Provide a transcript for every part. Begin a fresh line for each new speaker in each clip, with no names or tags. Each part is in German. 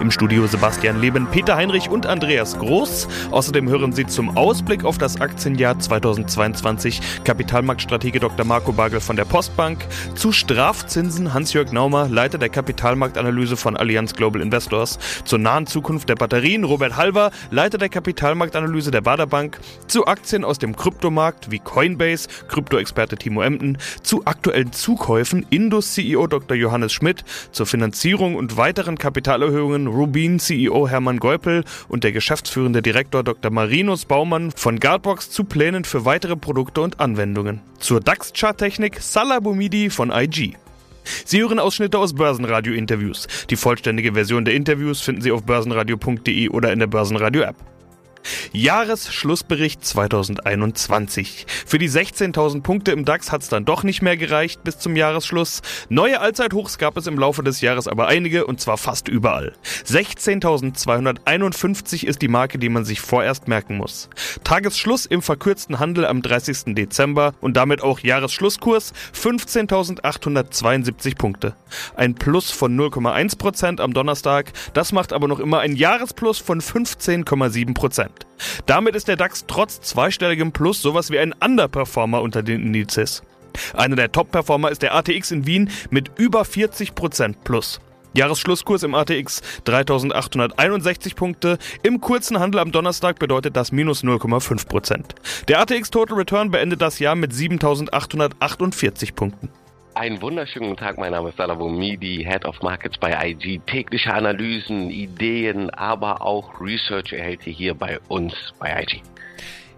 Im Studio Sebastian Leben, Peter Heinrich und Andreas Groß. Außerdem hören Sie zum Ausblick auf das Aktienjahr 2022 Kapitalmarktstratege Dr. Marco Bagel von der Postbank, zu Strafzinsen Hans-Jörg Naumer, Leiter der Kapitalmarktanalyse von Allianz Global Investors, zur nahen Zukunft der Batterien Robert Halver, Leiter der Kapitalmarktanalyse der Baderbank, zu Aktien aus dem Kryptomarkt wie Coinbase, Kryptoexperte Timo Emden, zu aktuellen Zukäufen Indus CEO Dr. Johannes Schmidt, zur Finanzierung und weiteren Kapitalerhöhungen Rubin CEO Hermann Geupel und der geschäftsführende Direktor Dr. Marinus Baumann von Guardbox zu Plänen für weitere Produkte und Anwendungen. Zur DAX-Charttechnik Salah Boumidi von IG. Sie hören Ausschnitte aus Börsenradio-Interviews. Die vollständige Version der Interviews finden Sie auf börsenradio.de oder in der Börsenradio-App. Jahresschlussbericht 2021. Für die 16.000 Punkte im DAX hat es dann doch nicht mehr gereicht bis zum Jahresschluss. Neue Allzeithochs gab es im Laufe des Jahres aber einige und zwar fast überall. 16.251 ist die Marke, die man sich vorerst merken muss. Tagesschluss im verkürzten Handel am 30. Dezember und damit auch Jahresschlusskurs 15.872 Punkte. Ein Plus von 0,1% am Donnerstag, das macht aber noch immer ein Jahresplus von 15,7%. Damit ist der DAX trotz zweistelligem Plus sowas wie ein Underperformer unter den Indizes. Einer der Top-Performer ist der ATX in Wien mit über 40% Plus. Jahresschlusskurs im ATX 3861 Punkte. Im kurzen Handel am Donnerstag bedeutet das minus 0,5%. Der ATX Total Return beendet das Jahr mit 7848 Punkten.
Einen wunderschönen Tag, mein Name ist Salavo Midi, Head of Markets bei IG. Tägliche Analysen, Ideen, aber auch Research erhält ihr hier bei uns bei IG.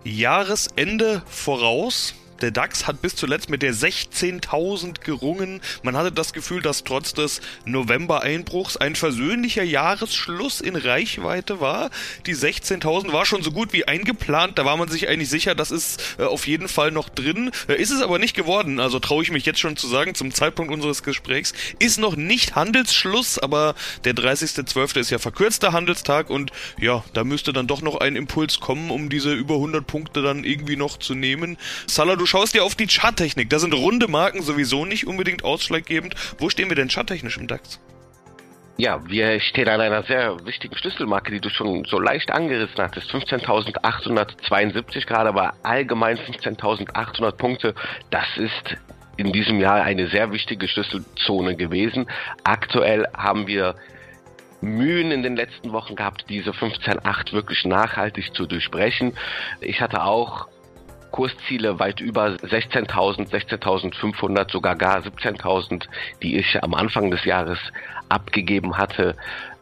Jahresende voraus. Der DAX hat bis zuletzt mit der 16.000 gerungen. Man hatte das Gefühl, dass trotz des November-Einbruchs ein versöhnlicher Jahresschluss in Reichweite war. Die 16.000 war schon so gut wie eingeplant. Da war man sich eigentlich sicher, das ist äh, auf jeden Fall noch drin. Äh, ist es aber nicht geworden. Also traue ich mich jetzt schon zu sagen, zum Zeitpunkt unseres Gesprächs ist noch nicht Handelsschluss, aber der 30.12. ist ja verkürzter Handelstag und ja, da müsste dann doch noch ein Impuls kommen, um diese über 100 Punkte dann irgendwie noch zu nehmen. Salah, du schaust dir auf die Charttechnik. Da sind runde Marken sowieso nicht unbedingt ausschlaggebend. Wo stehen wir denn charttechnisch im DAX?
Ja, wir stehen an einer sehr wichtigen Schlüsselmarke, die du schon so leicht angerissen hattest. 15.872 gerade, aber allgemein 15.800 Punkte. Das ist in diesem Jahr eine sehr wichtige Schlüsselzone gewesen. Aktuell haben wir Mühen in den letzten Wochen gehabt, diese 15.8 wirklich nachhaltig zu durchbrechen. Ich hatte auch Kursziele weit über 16.000, 16.500, sogar gar 17.000, die ich am Anfang des Jahres abgegeben hatte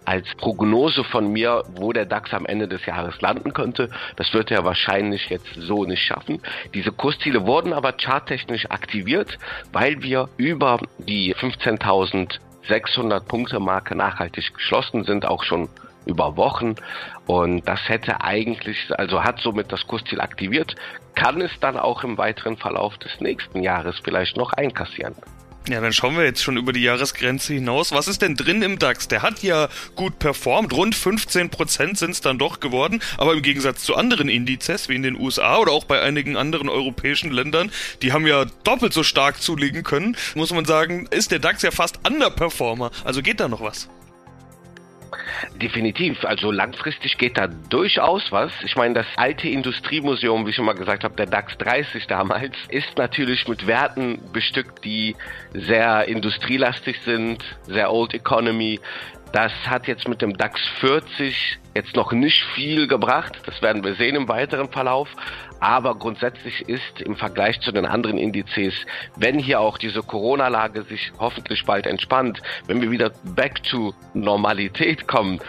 als Prognose von mir, wo der DAX am Ende des Jahres landen könnte. Das wird er wahrscheinlich jetzt so nicht schaffen. Diese Kursziele wurden aber charttechnisch aktiviert, weil wir über die 15.600 Punkte Marke nachhaltig geschlossen sind, auch schon über Wochen. Und das hätte eigentlich, also hat somit das Kursziel aktiviert, kann es dann auch im weiteren Verlauf des nächsten Jahres vielleicht noch einkassieren.
Ja, dann schauen wir jetzt schon über die Jahresgrenze hinaus. Was ist denn drin im DAX? Der hat ja gut performt. Rund 15% sind es dann doch geworden. Aber im Gegensatz zu anderen Indizes, wie in den USA oder auch bei einigen anderen europäischen Ländern, die haben ja doppelt so stark zulegen können, muss man sagen, ist der DAX ja fast Underperformer. Also geht da noch was?
Definitiv. Also langfristig geht da durchaus was. Ich meine, das alte Industriemuseum, wie ich schon mal gesagt habe, der DAX 30 damals, ist natürlich mit Werten bestückt, die sehr industrielastig sind, sehr Old Economy. Das hat jetzt mit dem DAX 40 jetzt noch nicht viel gebracht. Das werden wir sehen im weiteren Verlauf. Aber grundsätzlich ist im Vergleich zu den anderen Indizes, wenn hier auch diese Corona-Lage sich hoffentlich bald entspannt, wenn wir wieder back to Normalität kommen,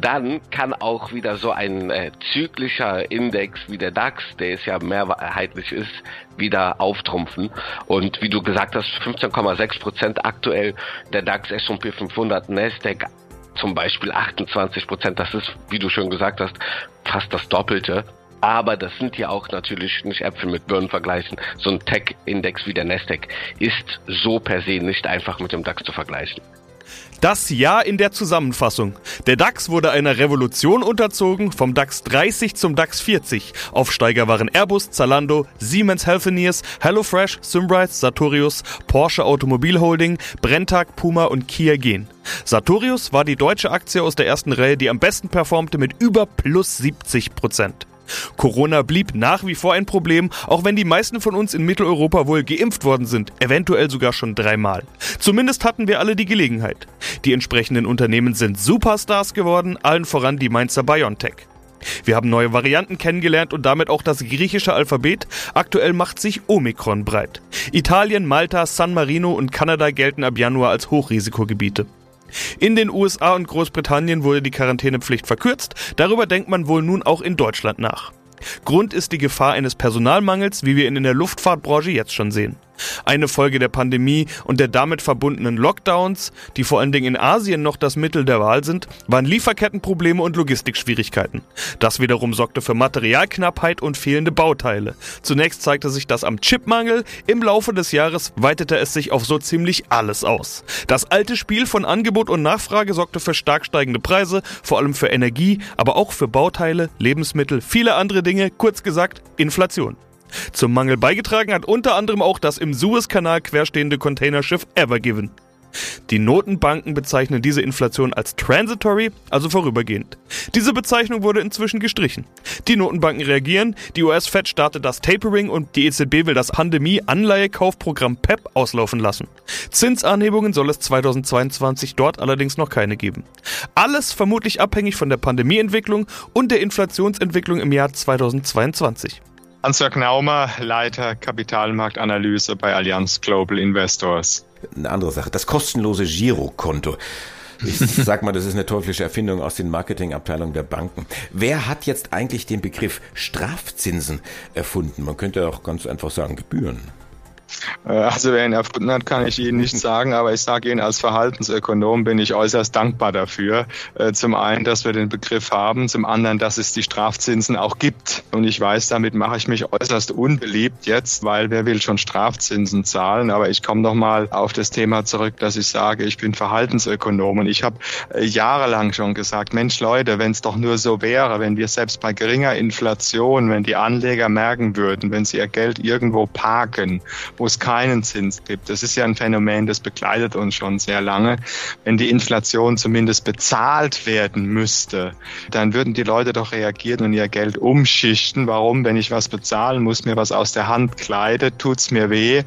dann kann auch wieder so ein äh, zyklischer Index wie der DAX, der es ja mehrheitlich ist, wieder auftrumpfen. Und wie du gesagt hast, 15,6 Prozent aktuell der DAX, S&P 500, Nasdaq zum Beispiel 28 Prozent. Das ist, wie du schon gesagt hast, fast das Doppelte. Aber das sind ja auch natürlich nicht Äpfel mit Birnen vergleichen. So ein Tech-Index wie der Nasdaq ist so per se nicht einfach mit dem DAX zu vergleichen.
Das Jahr in der Zusammenfassung. Der DAX wurde einer Revolution unterzogen, vom DAX 30 zum DAX 40. Aufsteiger waren Airbus, Zalando, Siemens Healthineers, HelloFresh, Symrise, Sartorius, Porsche Automobil Holding, Brenntag, Puma und Kia Gen. Sartorius war die deutsche Aktie aus der ersten Reihe, die am besten performte mit über plus 70 Prozent. Corona blieb nach wie vor ein Problem, auch wenn die meisten von uns in Mitteleuropa wohl geimpft worden sind, eventuell sogar schon dreimal. Zumindest hatten wir alle die Gelegenheit. Die entsprechenden Unternehmen sind Superstars geworden, allen voran die Mainzer BioNTech. Wir haben neue Varianten kennengelernt und damit auch das griechische Alphabet. Aktuell macht sich Omikron breit. Italien, Malta, San Marino und Kanada gelten ab Januar als Hochrisikogebiete. In den USA und Großbritannien wurde die Quarantänepflicht verkürzt, darüber denkt man wohl nun auch in Deutschland nach. Grund ist die Gefahr eines Personalmangels, wie wir ihn in der Luftfahrtbranche jetzt schon sehen. Eine Folge der Pandemie und der damit verbundenen Lockdowns, die vor allen Dingen in Asien noch das Mittel der Wahl sind, waren Lieferkettenprobleme und Logistikschwierigkeiten. Das wiederum sorgte für Materialknappheit und fehlende Bauteile. Zunächst zeigte sich das am Chipmangel, im Laufe des Jahres weitete es sich auf so ziemlich alles aus. Das alte Spiel von Angebot und Nachfrage sorgte für stark steigende Preise, vor allem für Energie, aber auch für Bauteile, Lebensmittel, viele andere Dinge, kurz gesagt Inflation. Zum Mangel beigetragen hat unter anderem auch das im Suezkanal querstehende Containerschiff Evergiven. Die Notenbanken bezeichnen diese Inflation als transitory, also vorübergehend. Diese Bezeichnung wurde inzwischen gestrichen. Die Notenbanken reagieren, die US-Fed startet das Tapering und die EZB will das Pandemie-Anleihekaufprogramm PEP auslaufen lassen. Zinsanhebungen soll es 2022 dort allerdings noch keine geben. Alles vermutlich abhängig von der Pandemieentwicklung und der Inflationsentwicklung im Jahr 2022.
Hans-Jörg Naumer, Leiter Kapitalmarktanalyse bei Allianz Global Investors.
Eine andere Sache, das kostenlose Girokonto. Ich sag mal, das ist eine teuflische Erfindung aus den Marketingabteilungen der Banken. Wer hat jetzt eigentlich den Begriff Strafzinsen erfunden? Man könnte auch ganz einfach sagen Gebühren.
Äh, also wer ihn erfunden hat, kann ich Ihnen nicht sagen, aber ich sage Ihnen als Verhaltensökonom bin ich äußerst dankbar dafür. Äh, zum einen, dass wir den Begriff haben, zum anderen, dass es die Strafzinsen auch gibt. Und ich weiß, damit mache ich mich äußerst unbeliebt jetzt, weil wer will schon Strafzinsen zahlen? Aber ich komme nochmal auf das Thema zurück, dass ich sage, ich bin Verhaltensökonom und ich habe äh, jahrelang schon gesagt, Mensch Leute, wenn es doch nur so wäre, wenn wir selbst bei geringer Inflation, wenn die Anleger merken würden, wenn sie ihr Geld irgendwo parken, wo es keinen Zins gibt. Das ist ja ein Phänomen, das begleitet uns schon sehr lange. Wenn die Inflation zumindest bezahlt werden müsste, dann würden die Leute doch reagieren und ihr Geld umschichten. Warum? Wenn ich was bezahlen muss, mir was aus der Hand kleidet, tut's mir weh.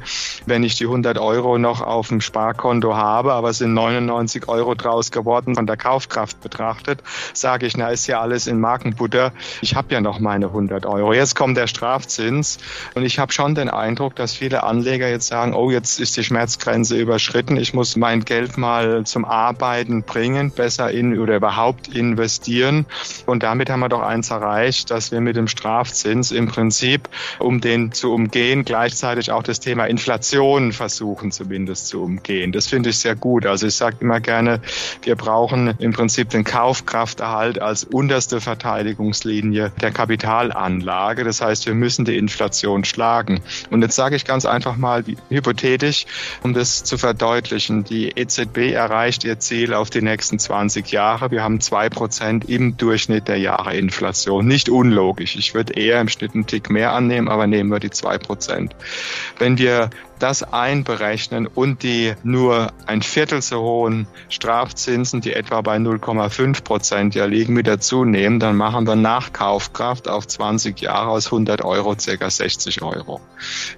Wenn ich die 100 Euro noch auf dem Sparkonto habe, aber es sind 99 Euro draus geworden von der Kaufkraft betrachtet, sage ich, na ist ja alles in Markenbutter. Ich habe ja noch meine 100 Euro. Jetzt kommt der Strafzins und ich habe schon den Eindruck, dass viele Anleger Anleger jetzt sagen, oh, jetzt ist die Schmerzgrenze überschritten, ich muss mein Geld mal zum Arbeiten bringen, besser in oder überhaupt investieren. Und damit haben wir doch eins erreicht, dass wir mit dem Strafzins im Prinzip, um den zu umgehen, gleichzeitig auch das Thema Inflation versuchen zumindest zu umgehen. Das finde ich sehr gut. Also ich sage immer gerne, wir brauchen im Prinzip den Kaufkrafterhalt als unterste Verteidigungslinie der Kapitalanlage. Das heißt, wir müssen die Inflation schlagen. Und jetzt sage ich ganz einfach mal hypothetisch, um das zu verdeutlichen. Die EZB erreicht ihr Ziel auf die nächsten 20 Jahre. Wir haben zwei Prozent im Durchschnitt der Jahre Inflation. Nicht unlogisch. Ich würde eher im Schnitt einen Tick mehr annehmen, aber nehmen wir die zwei Prozent. Wenn wir das einberechnen und die nur ein Viertel so hohen Strafzinsen, die etwa bei 0,5 Prozent ja liegen, mit dazu nehmen, dann machen wir nach Kaufkraft auf 20 Jahre aus 100 Euro circa 60 Euro.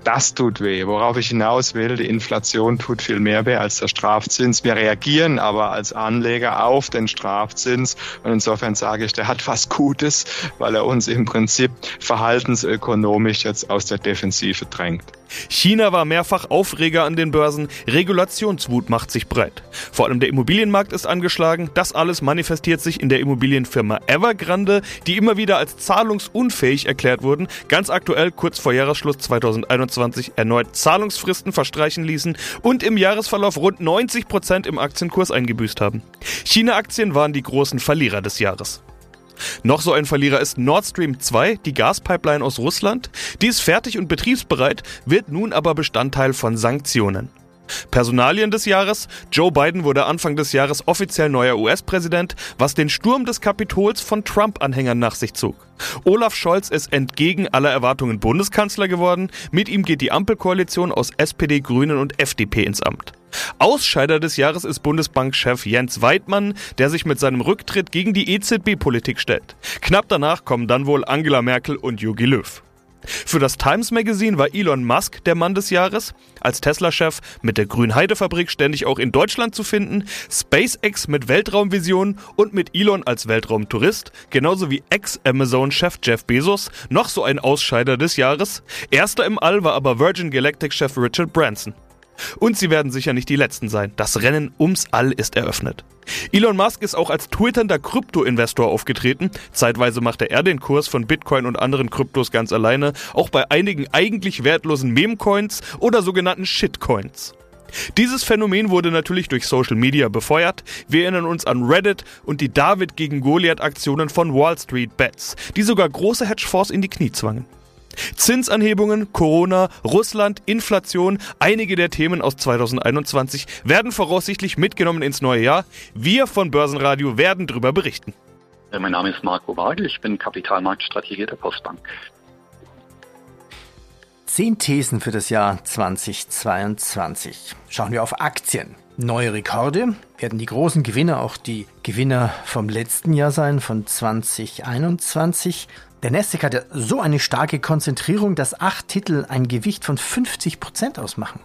Das tut weh. Worauf ich hinaus will, die Inflation tut viel mehr weh als der Strafzins. Wir reagieren aber als Anleger auf den Strafzins und insofern sage ich, der hat was Gutes, weil er uns im Prinzip verhaltensökonomisch jetzt aus der Defensive drängt.
China war mehrfach Aufreger an den Börsen, Regulationswut macht sich breit. Vor allem der Immobilienmarkt ist angeschlagen, das alles manifestiert sich in der Immobilienfirma Evergrande, die immer wieder als zahlungsunfähig erklärt wurden, ganz aktuell kurz vor Jahresschluss 2021 erneut Zahlungsfristen verstreichen ließen und im Jahresverlauf rund 90 Prozent im Aktienkurs eingebüßt haben. China-Aktien waren die großen Verlierer des Jahres. Noch so ein Verlierer ist Nord Stream 2, die Gaspipeline aus Russland. Die ist fertig und betriebsbereit, wird nun aber Bestandteil von Sanktionen. Personalien des Jahres. Joe Biden wurde Anfang des Jahres offiziell neuer US-Präsident, was den Sturm des Kapitols von Trump-Anhängern nach sich zog. Olaf Scholz ist entgegen aller Erwartungen Bundeskanzler geworden. Mit ihm geht die Ampelkoalition aus SPD, Grünen und FDP ins Amt. Ausscheider des Jahres ist Bundesbankchef Jens Weidmann, der sich mit seinem Rücktritt gegen die EZB-Politik stellt. Knapp danach kommen dann wohl Angela Merkel und Jogi Löw. Für das Times Magazine war Elon Musk der Mann des Jahres, als Tesla-Chef mit der Grünheide-Fabrik ständig auch in Deutschland zu finden, SpaceX mit Weltraumvisionen und mit Elon als Weltraumtourist, genauso wie Ex-Amazon-Chef Jeff Bezos, noch so ein Ausscheider des Jahres. Erster im All war aber Virgin Galactic-Chef Richard Branson. Und sie werden sicher nicht die Letzten sein. Das Rennen ums All ist eröffnet. Elon Musk ist auch als twitternder Krypto-Investor aufgetreten. Zeitweise machte er den Kurs von Bitcoin und anderen Kryptos ganz alleine, auch bei einigen eigentlich wertlosen Meme-Coins oder sogenannten Shitcoins. Dieses Phänomen wurde natürlich durch Social Media befeuert. Wir erinnern uns an Reddit und die David gegen Goliath Aktionen von Wall Street Bets, die sogar große Hedgefonds in die Knie zwangen. Zinsanhebungen, Corona, Russland, Inflation, einige der Themen aus 2021 werden voraussichtlich mitgenommen ins neue Jahr. Wir von Börsenradio werden darüber berichten.
Mein Name ist Marco Wagel, ich bin Kapitalmarktstrategie der Postbank.
Zehn Thesen für das Jahr 2022. Schauen wir auf Aktien. Neue Rekorde. Werden die großen Gewinner auch die Gewinner vom letzten Jahr sein, von 2021? Der Nasdaq hat ja so eine starke Konzentrierung, dass acht Titel ein Gewicht von 50 Prozent ausmachen.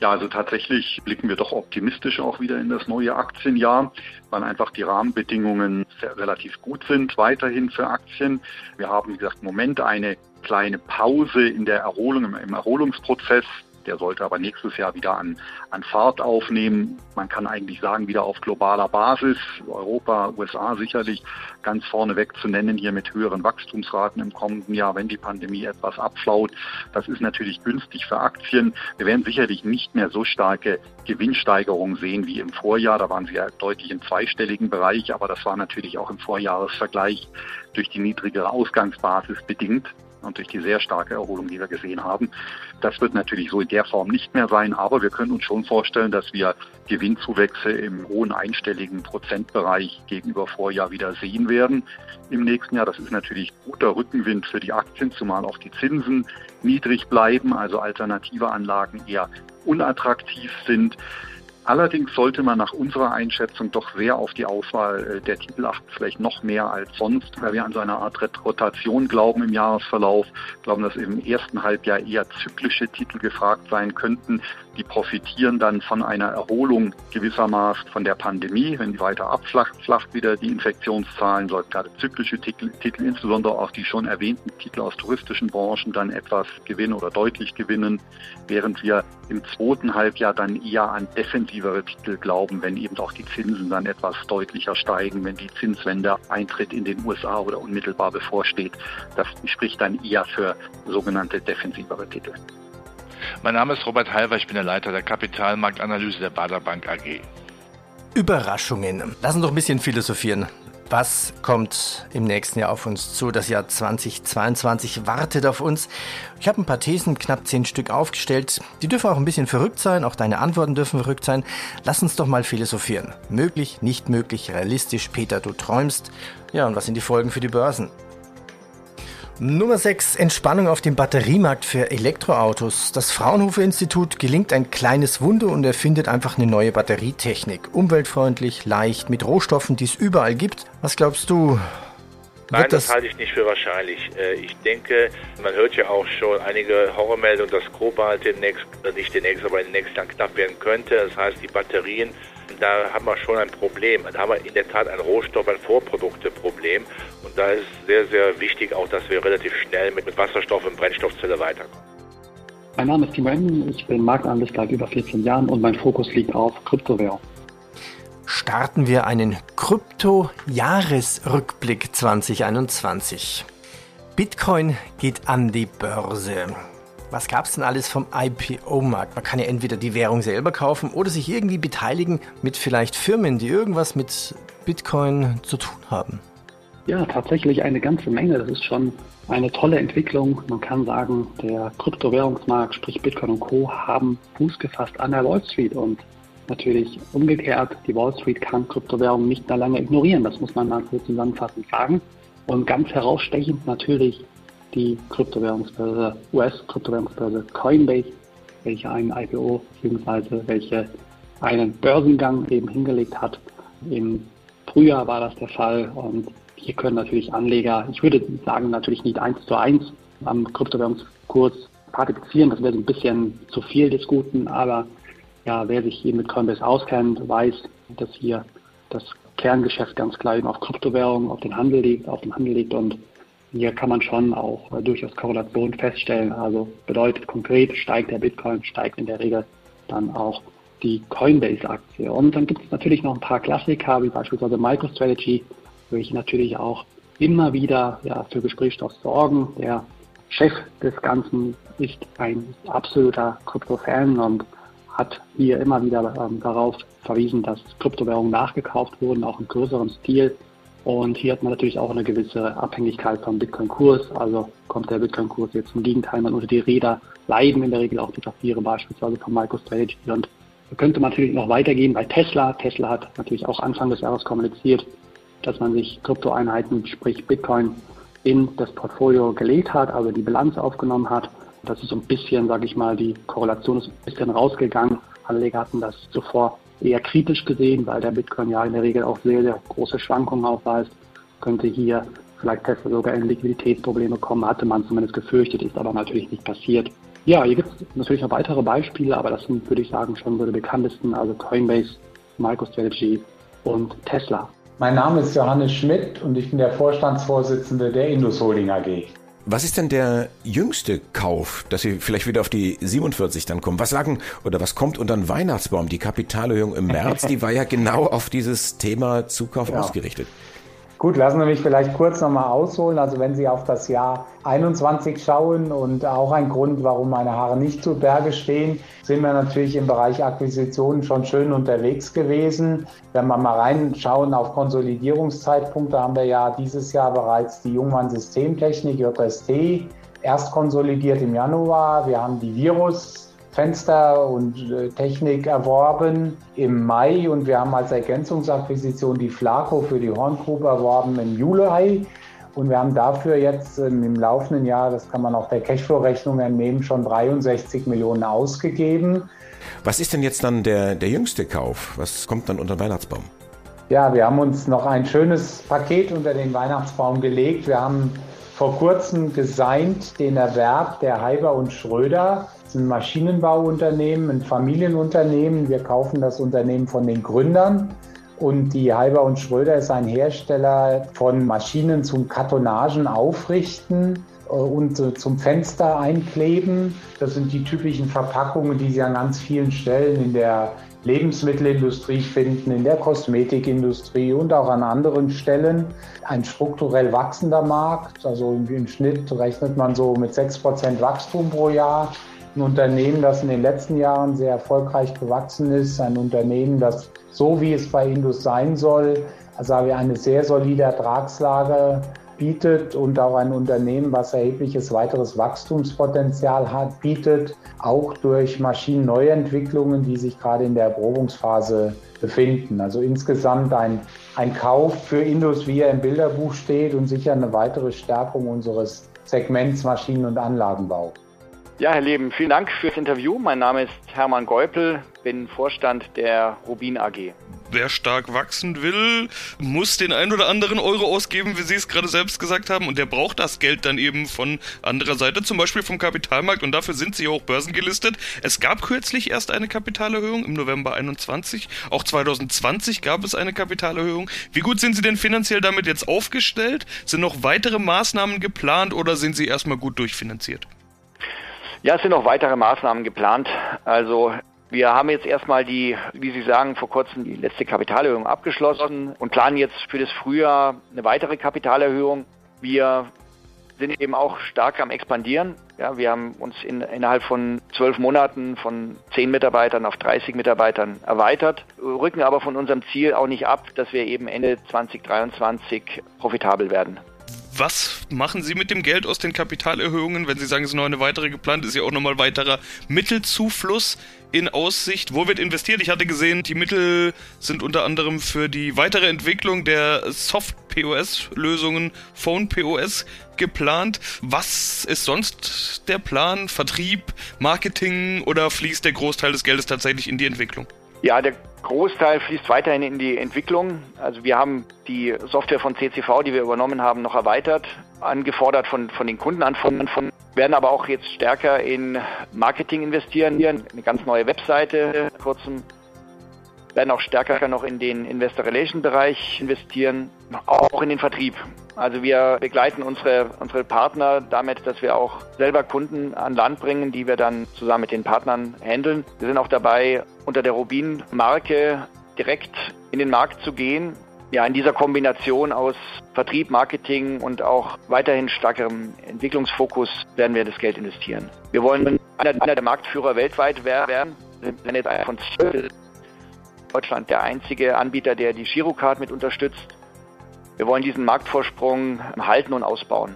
Ja, also tatsächlich blicken wir doch optimistisch auch wieder in das neue Aktienjahr, weil einfach die Rahmenbedingungen relativ gut sind weiterhin für Aktien. Wir haben, wie gesagt, im Moment eine kleine Pause in der Erholung, im Erholungsprozess. Der sollte aber nächstes Jahr wieder an, an Fahrt aufnehmen. Man kann eigentlich sagen, wieder auf globaler Basis. Europa, USA sicherlich ganz vorneweg zu nennen, hier mit höheren Wachstumsraten im kommenden Jahr, wenn die Pandemie etwas abflaut. Das ist natürlich günstig für Aktien. Wir werden sicherlich nicht mehr so starke Gewinnsteigerungen sehen wie im Vorjahr. Da waren sie ja deutlich im zweistelligen Bereich, aber das war natürlich auch im Vorjahresvergleich durch die niedrigere Ausgangsbasis bedingt und durch die sehr starke Erholung, die wir gesehen haben. Das wird natürlich so in der Form nicht mehr sein, aber wir können uns schon vorstellen, dass wir Gewinnzuwächse im hohen einstelligen Prozentbereich gegenüber Vorjahr wieder sehen werden im nächsten Jahr. Das ist natürlich guter Rückenwind für die Aktien, zumal auch die Zinsen niedrig bleiben, also alternative Anlagen eher unattraktiv sind. Allerdings sollte man nach unserer Einschätzung doch sehr auf die Auswahl äh, der Titel achten, vielleicht noch mehr als sonst, weil wir an so eine Art Rotation glauben im Jahresverlauf, glauben, dass im ersten Halbjahr eher zyklische Titel gefragt sein könnten. Die profitieren dann von einer Erholung gewissermaßen von der Pandemie. Wenn die weiter abflacht, flacht wieder die Infektionszahlen, sollten gerade zyklische Titel, Titel, insbesondere auch die schon erwähnten Titel aus touristischen Branchen, dann etwas gewinnen oder deutlich gewinnen, während wir im zweiten Halbjahr dann eher an defensive attraktivere Titel glauben, wenn eben auch die Zinsen dann etwas deutlicher steigen, wenn die Zinswende Eintritt in den USA oder unmittelbar bevorsteht. Das spricht dann eher für sogenannte defensivere Titel.
Mein Name ist Robert Halver, ich bin der Leiter der Kapitalmarktanalyse der Bader Bank AG.
Überraschungen. Lass uns doch ein bisschen philosophieren. Was kommt im nächsten Jahr auf uns zu? Das Jahr 2022 wartet auf uns. Ich habe ein paar Thesen, knapp zehn Stück aufgestellt. Die dürfen auch ein bisschen verrückt sein, auch deine Antworten dürfen verrückt sein. Lass uns doch mal philosophieren. Möglich, nicht möglich, realistisch, Peter, du träumst. Ja, und was sind die Folgen für die Börsen? Nummer 6. Entspannung auf dem Batteriemarkt für Elektroautos. Das Fraunhofer Institut gelingt ein kleines Wunder und erfindet einfach eine neue Batterietechnik. Umweltfreundlich, leicht, mit Rohstoffen, die es überall gibt. Was glaubst du?
Nein, das, das, halte ich nicht für wahrscheinlich. Äh, ich denke, man hört ja auch schon einige Horrormeldungen, dass Kobalt demnächst, äh, nicht demnächst, aber in den nächsten Jahren knapp werden könnte. Das heißt, die Batterien da haben wir schon ein Problem. Da haben wir in der Tat ein Rohstoff-, ein Vorprodukteproblem. Und da ist sehr, sehr wichtig auch, dass wir relativ schnell mit, mit Wasserstoff und Brennstoffzelle weiterkommen.
Mein Name ist Timo Emden, ich bin Marktanalyst seit über 14 Jahren und mein Fokus liegt auf Kryptowährung.
Starten wir einen Krypto-Jahresrückblick 2021. Bitcoin geht an die Börse. Was gab es denn alles vom IPO-Markt? Man kann ja entweder die Währung selber kaufen oder sich irgendwie beteiligen mit vielleicht Firmen, die irgendwas mit Bitcoin zu tun haben.
Ja, tatsächlich eine ganze Menge. Das ist schon eine tolle Entwicklung. Man kann sagen, der Kryptowährungsmarkt, sprich Bitcoin und Co., haben Fuß gefasst an der Wall Street und natürlich umgekehrt, die Wall Street kann Kryptowährungen nicht mehr lange ignorieren. Das muss man mal so zusammenfassend sagen. Und ganz herausstechend natürlich die Kryptowährungsbörse, US-Kryptowährungsbörse Coinbase, welche einen IPO bzw. welche einen Börsengang eben hingelegt hat. Im Frühjahr war das der Fall und hier können natürlich Anleger, ich würde sagen natürlich nicht eins zu eins am Kryptowährungskurs partizipieren, das wäre ein bisschen zu viel des Guten, aber ja, wer sich hier mit Coinbase auskennt, weiß, dass hier das Kerngeschäft ganz klar eben auf Kryptowährungen, auf den Handel liegt, auf dem Handel liegt und hier kann man schon auch äh, durchaus Korrelation feststellen. Also bedeutet konkret, steigt der Bitcoin, steigt in der Regel dann auch die Coinbase-Aktie. Und dann gibt es natürlich noch ein paar Klassiker, wie beispielsweise MicroStrategy, welche natürlich auch immer wieder ja, für Gesprächsstoff sorgen. Der Chef des Ganzen ist ein absoluter Krypto-Fan und hat hier immer wieder ähm, darauf verwiesen, dass Kryptowährungen nachgekauft wurden, auch im größeren Stil. Und hier hat man natürlich auch eine gewisse Abhängigkeit vom Bitcoin-Kurs. Also kommt der Bitcoin-Kurs jetzt zum Gegenteil man unter die Räder, leiden in der Regel auch die Papiere beispielsweise von MicroStrategy. Und da könnte man natürlich noch weitergehen bei Tesla. Tesla hat natürlich auch Anfang des Jahres kommuniziert, dass man sich Kryptoeinheiten, sprich Bitcoin, in das Portfolio gelegt hat, also die Bilanz aufgenommen hat. Das ist so ein bisschen, sage ich mal, die Korrelation ist ein bisschen rausgegangen. Anleger hatten das zuvor eher kritisch gesehen, weil der Bitcoin ja in der Regel auch sehr, sehr große Schwankungen aufweist. Könnte hier vielleicht Tesla sogar in Liquiditätsprobleme kommen, hatte man zumindest gefürchtet, ist aber natürlich nicht passiert. Ja, hier gibt es natürlich noch weitere Beispiele, aber das sind, würde ich sagen, schon so die bekanntesten, also Coinbase, MicroStrategy und Tesla.
Mein Name ist Johannes Schmidt und ich bin der Vorstandsvorsitzende der Indus Holding AG.
Was ist denn der jüngste Kauf, dass Sie vielleicht wieder auf die 47 dann kommen? Was sagen oder was kommt unter den Weihnachtsbaum? Die Kapitalerhöhung im März, die war ja genau auf dieses Thema Zukauf ja. ausgerichtet.
Gut, lassen Sie mich vielleicht kurz nochmal ausholen. Also wenn Sie auf das Jahr 21 schauen und auch ein Grund, warum meine Haare nicht zu Berge stehen, sind wir natürlich im Bereich Akquisitionen schon schön unterwegs gewesen. Wenn wir mal reinschauen auf Konsolidierungszeitpunkte, haben wir ja dieses Jahr bereits die Jungmann Systemtechnik, JST, erst konsolidiert im Januar. Wir haben die Virus Fenster und äh, Technik erworben im Mai und wir haben als Ergänzungsakquisition die Flaco für die Horngruppe erworben im Juli. Und wir haben dafür jetzt ähm, im laufenden Jahr, das kann man auch der Cashflow-Rechnung entnehmen, schon 63 Millionen ausgegeben.
Was ist denn jetzt dann der, der jüngste Kauf? Was kommt dann unter den Weihnachtsbaum?
Ja, wir haben uns noch ein schönes Paket unter den Weihnachtsbaum gelegt. Wir haben vor kurzem gesigned den Erwerb der Heiber und Schröder ein Maschinenbauunternehmen, ein Familienunternehmen. Wir kaufen das Unternehmen von den Gründern. Und die Halber und Schröder ist ein Hersteller von Maschinen zum Kartonagen aufrichten äh, und äh, zum Fenster einkleben. Das sind die typischen Verpackungen, die Sie an ganz vielen Stellen in der Lebensmittelindustrie finden, in der Kosmetikindustrie und auch an anderen Stellen. Ein strukturell wachsender Markt, also im Schnitt rechnet man so mit 6% Wachstum pro Jahr ein Unternehmen, das in den letzten Jahren sehr erfolgreich gewachsen ist, ein Unternehmen, das so wie es bei Indus sein soll, also eine sehr solide Ertragslage bietet und auch ein Unternehmen, was erhebliches weiteres Wachstumspotenzial hat, bietet, auch durch Maschinenneuentwicklungen, die sich gerade in der Erprobungsphase befinden. Also insgesamt ein, ein Kauf für Indus, wie er im Bilderbuch steht und sicher eine weitere Stärkung unseres Segments Maschinen- und Anlagenbau.
Ja, Herr Leben, vielen Dank fürs Interview. Mein Name ist Hermann Geupel, bin Vorstand der Rubin AG.
Wer stark wachsen will, muss den ein oder anderen Euro ausgeben, wie Sie es gerade selbst gesagt haben, und der braucht das Geld dann eben von anderer Seite, zum Beispiel vom Kapitalmarkt, und dafür sind sie auch börsengelistet. Es gab kürzlich erst eine Kapitalerhöhung im November 21. Auch 2020 gab es eine Kapitalerhöhung. Wie gut sind Sie denn finanziell damit jetzt aufgestellt? Sind noch weitere Maßnahmen geplant oder sind Sie erstmal gut durchfinanziert?
Ja, es sind noch weitere Maßnahmen geplant. Also wir haben jetzt erstmal die, wie Sie sagen, vor kurzem die letzte Kapitalerhöhung abgeschlossen und planen jetzt für das Frühjahr eine weitere Kapitalerhöhung. Wir sind eben auch stark am expandieren. Ja, wir haben uns in, innerhalb von zwölf Monaten von zehn Mitarbeitern auf 30 Mitarbeitern erweitert, rücken aber von unserem Ziel auch nicht ab, dass wir eben Ende 2023 profitabel werden.
Was machen Sie mit dem Geld aus den Kapitalerhöhungen? Wenn Sie sagen, es ist noch eine weitere geplant, ist ja auch nochmal weiterer Mittelzufluss in Aussicht. Wo wird investiert? Ich hatte gesehen, die Mittel sind unter anderem für die weitere Entwicklung der Soft-POS-Lösungen, Phone-POS geplant. Was ist sonst der Plan? Vertrieb, Marketing oder fließt der Großteil des Geldes tatsächlich in die Entwicklung?
Ja, der Großteil fließt weiterhin in die Entwicklung. Also wir haben die Software von CCV, die wir übernommen haben, noch erweitert, angefordert von, von den Kundenanforderungen, werden aber auch jetzt stärker in Marketing investieren, eine ganz neue Webseite kurzem werden auch stärker noch in den Investor Relation Bereich investieren, auch in den Vertrieb. Also wir begleiten unsere, unsere Partner damit, dass wir auch selber Kunden an Land bringen, die wir dann zusammen mit den Partnern handeln. Wir sind auch dabei, unter der Rubin-Marke direkt in den Markt zu gehen. Ja, in dieser Kombination aus Vertrieb, Marketing und auch weiterhin starkerem Entwicklungsfokus werden wir das Geld investieren. Wir wollen einer, einer der Marktführer weltweit werden. Wir sind jetzt einer von zwölf Deutschland der einzige Anbieter, der die Girocard mit unterstützt. Wir wollen diesen Marktvorsprung halten und ausbauen.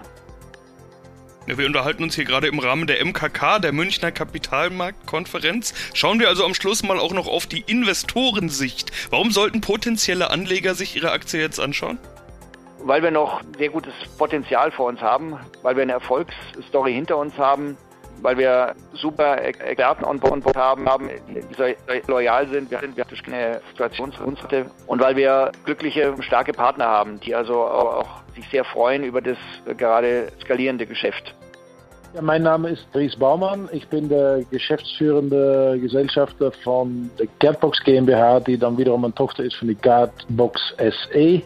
Wir unterhalten uns hier gerade im Rahmen der MKK, der Münchner Kapitalmarktkonferenz. Schauen wir also am Schluss mal auch noch auf die Investorensicht. Warum sollten potenzielle Anleger sich ihre Aktie jetzt anschauen?
Weil wir noch sehr gutes Potenzial vor uns haben, weil wir eine Erfolgsstory hinter uns haben, weil wir super Experten on board haben, haben, die loyal sind. Wir sind wirklich eine Situationsrunde und weil wir glückliche, starke Partner haben, die also auch sich sehr freuen über das gerade skalierende Geschäft.
Ja, mein Name ist Dries Baumann. Ich bin der geschäftsführende Gesellschafter von der Guardbox GmbH, die dann wiederum eine Tochter ist von der Guardbox SE,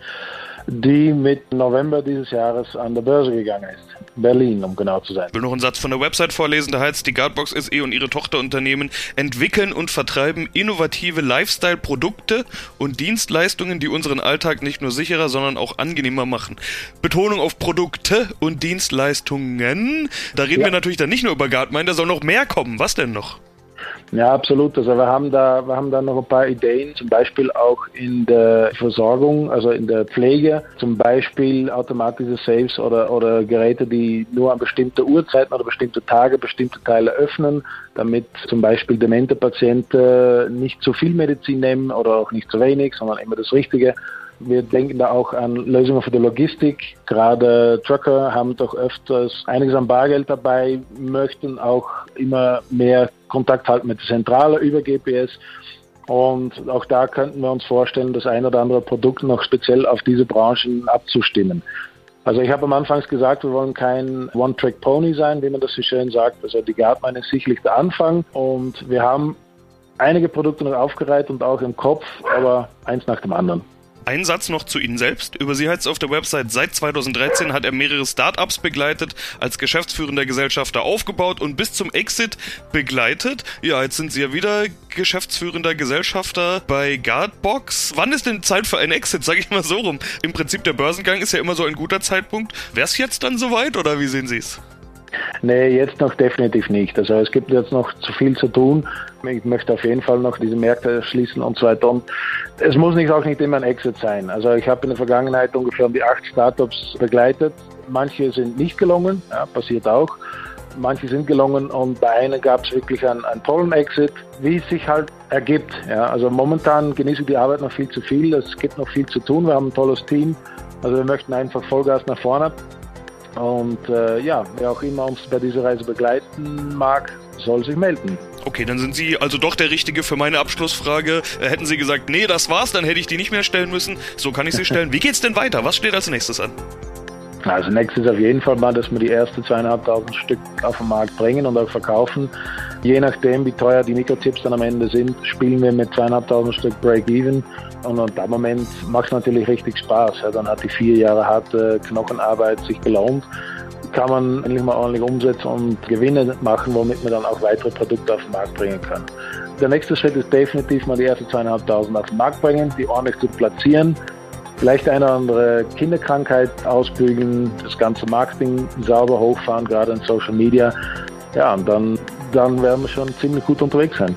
die mit November dieses Jahres an der Börse gegangen ist. Berlin, um genau zu sein.
Ich will noch einen Satz von der Website vorlesen, da heißt, die Guardbox SE und ihre Tochterunternehmen entwickeln und vertreiben innovative Lifestyle-Produkte und Dienstleistungen, die unseren Alltag nicht nur sicherer, sondern auch angenehmer machen. Betonung auf Produkte und Dienstleistungen. Da reden ja. wir natürlich dann nicht nur über Guardmind, da soll noch mehr kommen. Was denn noch?
Ja, absolut. Also wir haben da, wir haben da noch ein paar Ideen, zum Beispiel auch in der Versorgung, also in der Pflege, zum Beispiel automatische Saves oder, oder Geräte, die nur an bestimmte Uhrzeiten oder bestimmte Tage bestimmte Teile öffnen, damit zum Beispiel demente Patienten nicht zu viel Medizin nehmen oder auch nicht zu wenig, sondern immer das Richtige. Wir denken da auch an Lösungen für die Logistik. Gerade Trucker haben doch öfters einiges an Bargeld dabei, möchten auch immer mehr Kontakt halten mit der Zentrale über GPS. Und auch da könnten wir uns vorstellen, das ein oder andere Produkt noch speziell auf diese Branchen abzustimmen. Also ich habe am Anfang gesagt, wir wollen kein One-Track-Pony sein, wie man das so schön sagt. Also die Gartmann ist sicherlich der Anfang und wir haben einige Produkte noch aufgereiht und auch im Kopf, aber eins nach dem anderen.
Ein Satz noch zu Ihnen selbst. Über Sie heißt es auf der Website, seit 2013 hat er mehrere Startups begleitet, als geschäftsführender Gesellschafter aufgebaut und bis zum Exit begleitet. Ja, jetzt sind Sie ja wieder geschäftsführender Gesellschafter bei Guardbox. Wann ist denn Zeit für einen Exit, sage ich mal so rum? Im Prinzip der Börsengang ist ja immer so ein guter Zeitpunkt. Wäre es jetzt dann soweit oder wie sehen Sie es?
Nee, jetzt noch definitiv nicht. Also es gibt jetzt noch zu viel zu tun. Ich möchte auf jeden Fall noch diese Märkte schließen und so weiter. Und es muss nicht auch nicht immer ein Exit sein. Also ich habe in der Vergangenheit ungefähr um die acht Startups begleitet. Manche sind nicht gelungen, ja, passiert auch. Manche sind gelungen und bei einem gab es wirklich einen, einen tollen Exit, wie es sich halt ergibt. Ja. Also momentan genieße ich die Arbeit noch viel zu viel. Es gibt noch viel zu tun. Wir haben ein tolles Team. Also wir möchten einfach Vollgas nach vorne. Und äh, ja, wer auch immer uns bei dieser Reise begleiten mag, soll sich melden.
Okay, dann sind Sie also doch der Richtige für meine Abschlussfrage. Äh, hätten Sie gesagt, nee, das war's, dann hätte ich die nicht mehr stellen müssen. So kann ich sie stellen. Wie geht's denn weiter? Was steht als nächstes an?
Also nächstes auf jeden Fall mal, dass wir die ersten zweieinhalbtausend Stück auf den Markt bringen und auch verkaufen. Je nachdem, wie teuer die Mikrochips dann am Ende sind, spielen wir mit zweieinhalbtausend Stück Break-Even. Und in dem Moment macht es natürlich richtig Spaß. Ja, dann hat die vier Jahre harte Knochenarbeit sich gelohnt. Kann man endlich mal ordentlich umsetzen und Gewinne machen, womit man dann auch weitere Produkte auf den Markt bringen kann. Der nächste Schritt ist definitiv mal die ersten zweieinhalbtausend auf den Markt bringen, die ordentlich zu platzieren vielleicht eine oder andere Kinderkrankheit ausbügeln, das ganze Marketing sauber hochfahren, gerade in Social Media. Ja, und dann, dann werden wir schon ziemlich gut unterwegs sein.